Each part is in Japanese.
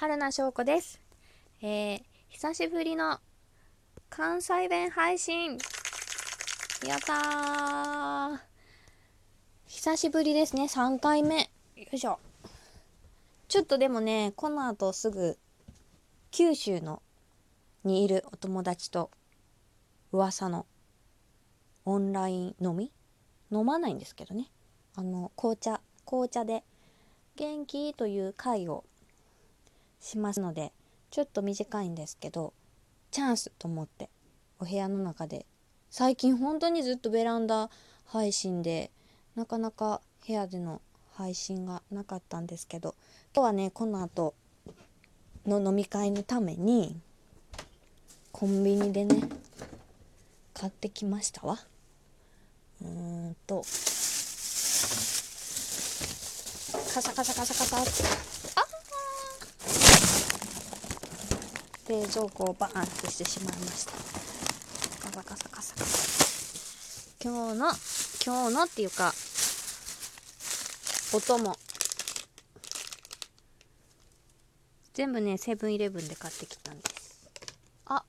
春名翔子です。えー、久しぶりの関西弁配信やったー久しぶりですね、3回目。よいしょ。ちょっとでもね、この後すぐ九州のにいるお友達と噂のオンライン飲み？飲まないんですけどね。あの、紅茶、紅茶で元気？という会をしますのでちょっと短いんですけどチャンスと思ってお部屋の中で最近本当にずっとベランダ配信でなかなか部屋での配信がなかったんですけど今日はねこの後の飲み会のためにコンビニでね買ってきましたわ。うーんと。カサカサカサカサ。あー冷蔵庫をバーンってしてしまいました。カサカサカサカサ。今日の今日のっていうかお供全部ねセブンイレブンで買ってきたんです。あ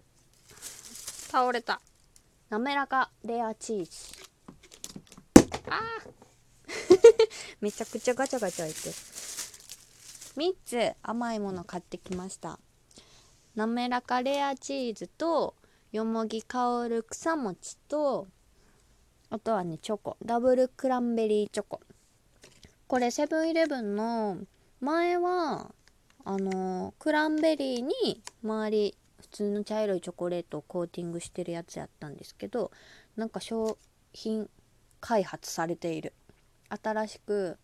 倒れた。滑らかレアチーズ。あー。めちゃくちゃガチャガチャいって3つ甘いもの買ってきました。滑らかレアチーズとよもぎ香る草餅とあとはねチョコ。ダブルクランベリーチョコ。これセブンイレブンの前はあのクランベリーに周り普通の茶色いチョコレートをコーティングしてるやつやったんですけどなんか商品開発されている。新しく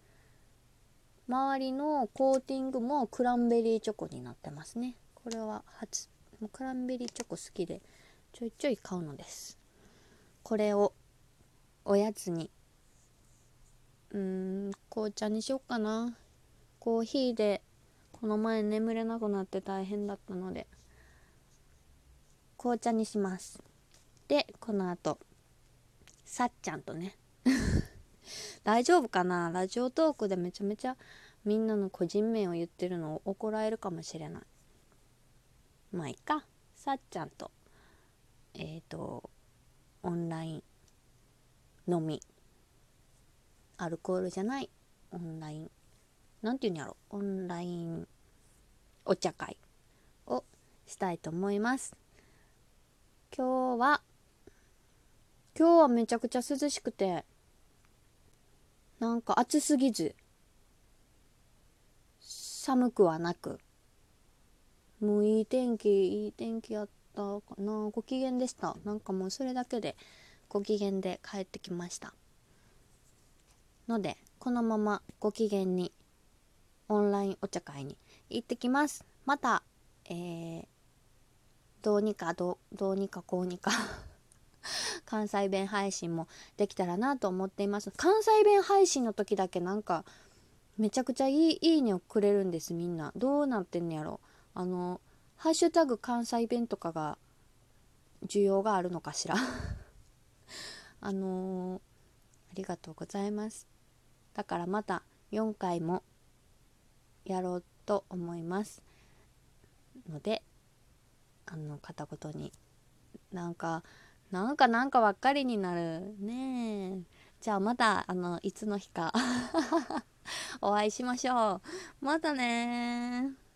周りのコーティングもクランベリーチョコになってますね。これは初クランベリーチョコ好きでちょいちょい買うのです。これをおやつにうーん紅茶にしよっかな。コーヒーでこの前眠れなくなって大変だったので紅茶にします。でこの後さっちゃんとね。大丈夫かな？ラジオトークでめちゃめちゃみんなの個人名を言ってるのを怒られるかもしれない。まあいいか。さっちゃんとえっ、ー、とオンライン飲み。アルコールじゃないオンライン。なんていうんやろ。オンラインお茶会をしたいと思います。今日は今日はめちゃくちゃ涼しくてなんか暑すぎず寒くはなくもういい天気いい天気やったかな。ご機嫌でした。なんかもうそれだけでご機嫌で帰ってきました。のでこのままご機嫌にオンラインお茶会に行ってきます。またえー、どうにかどうにかこうにか。関西弁配信もできたらなと思っています。関西弁配信の時だけなんかめちゃくちゃいいいいねをくれるんですみんな。どうなってんのやろ。あのハッシュタグ関西弁とかが需要があるのかしら？あのー、ありがとうございます。だからまた4回もやろうと思います。のであの片言に。なんかなんかなんかばっかりになる。ねえ。じゃあまたあのいつの日か。お会いしましょう。またね